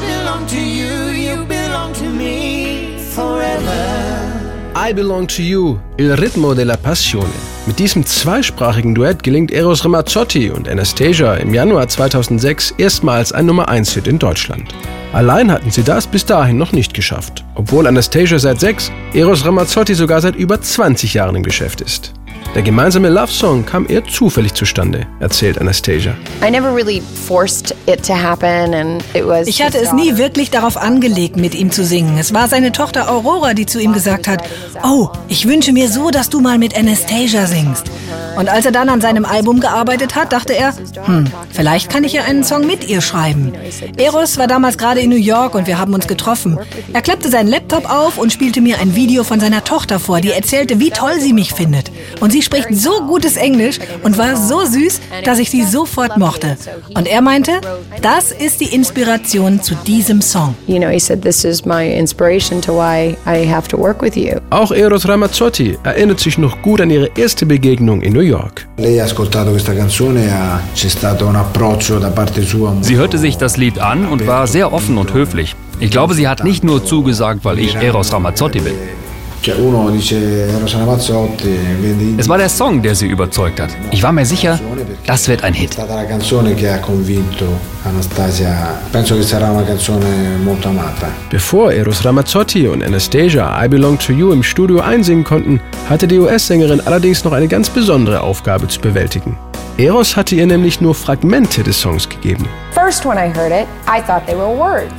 belong to you, you belong to me forever. I Belong to You, Il Ritmo della Passione. Mit diesem zweisprachigen Duett gelingt Eros Ramazzotti und Anastasia im Januar 2006 erstmals ein Nummer 1-Hit in Deutschland. Allein hatten sie das bis dahin noch nicht geschafft, obwohl Anastasia seit sechs, Eros Ramazzotti sogar seit über 20 Jahren im Geschäft ist. Der gemeinsame Love Song kam eher zufällig zustande, erzählt Anastasia. Ich hatte es nie wirklich darauf angelegt, mit ihm zu singen. Es war seine Tochter Aurora, die zu ihm gesagt hat, oh, ich wünsche mir so, dass du mal mit Anastasia singst. Und als er dann an seinem Album gearbeitet hat, dachte er, hm, vielleicht kann ich ja einen Song mit ihr schreiben. Eros war damals gerade in New York und wir haben uns getroffen. Er klappte seinen Laptop auf und spielte mir ein Video von seiner Tochter vor, die erzählte, wie toll sie mich findet. Und sie spricht so gutes Englisch und war so süß, dass ich sie sofort mochte. Und er meinte, das ist die Inspiration zu diesem Song. Auch Eros Ramazzotti erinnert sich noch gut an ihre erste Begegnung in New York. Sie hörte sich das Lied an und war sehr offen und höflich. Ich glaube, sie hat nicht nur zugesagt, weil ich Eros Ramazzotti bin. Es war der Song, der sie überzeugt hat. Ich war mir sicher, das wird ein Hit. Bevor Eros Ramazzotti und Anastasia I Belong to You im Studio einsingen konnten, hatte die US-Sängerin allerdings noch eine ganz besondere Aufgabe zu bewältigen. Eros hatte ihr nämlich nur Fragmente des Songs gegeben.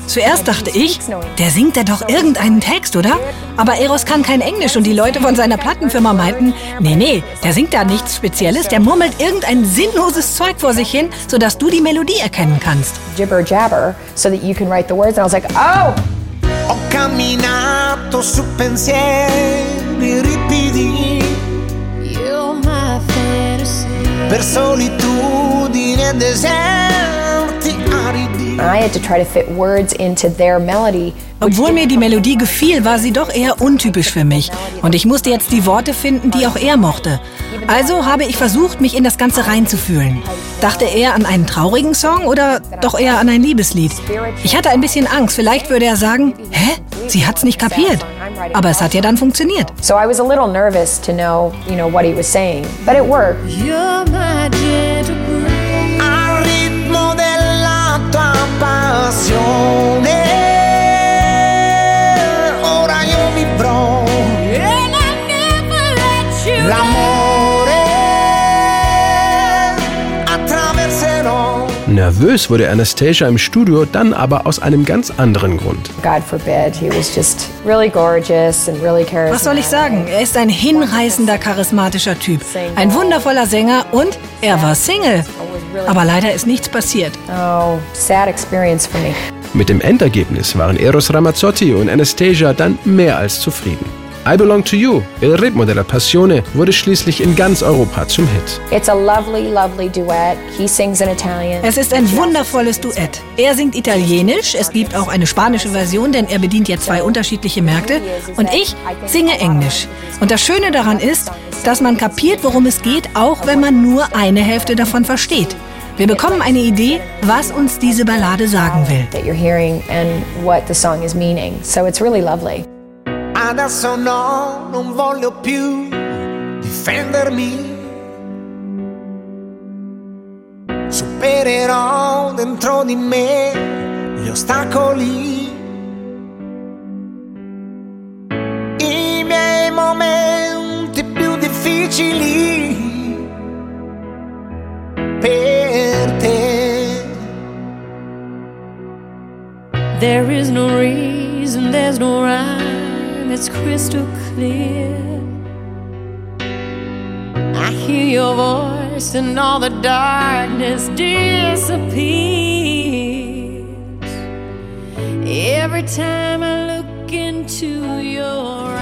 Zuerst dachte ich, der singt ja doch irgendeinen Text, oder? Aber Eros kann kein Englisch und die Leute von seiner Plattenfirma meinten, nee, nee, der singt da nichts Spezielles, der murmelt irgendein sinnloses Zeug vor sich hin, sodass du die Melodie erkennen kannst. Jibber jabber, so that you can write the words. And I was like, oh! Ho camminato su pensieri ripidi per solitudini e deserti aridi. I had to try to fit words into their melody. Obwohl mir die Melodie gefiel, war sie doch eher untypisch für mich. Und ich musste jetzt die Worte finden, die auch er mochte. Also habe ich versucht, mich in das Ganze reinzufühlen. Dachte er an einen traurigen Song oder doch eher an ein Liebeslied? Ich hatte ein bisschen Angst. Vielleicht würde er sagen, hä? Sie hat's nicht kapiert. Aber es hat ja dann funktioniert. So I was a little nervous to know, you know, what he was saying. But it worked. You're my gentle Nervös wurde Anastasia im Studio dann aber aus einem ganz anderen Grund. Was soll ich sagen? Er ist ein hinreißender, charismatischer Typ. Ein wundervoller Sänger und er war Single. Aber leider ist nichts passiert. Oh, sad experience for me. Mit dem Endergebnis waren Eros Ramazzotti und Anastasia dann mehr als zufrieden. I Belong to You, Il Ritmo della Passione, wurde schließlich in ganz Europa zum Hit. It's a lovely, lovely duet. He sings in Italian. Es ist ein wundervolles Duett. Er singt Italienisch, es gibt auch eine spanische Version, denn er bedient ja zwei unterschiedliche Märkte. Und ich singe Englisch. Und das Schöne daran ist, dass man kapiert, worum es geht, auch wenn man nur eine Hälfte davon versteht. Wir bekommen eine Idee, was uns diese Ballade sagen will. Adesso no, non voglio più difendermi. Supererò dentro di me gli ostacoli. I miei momenti più difficili per te. There is no reason, there's no rhyme, it's crystal clear. I hear your voice and all the darkness disappears. Every time I look into your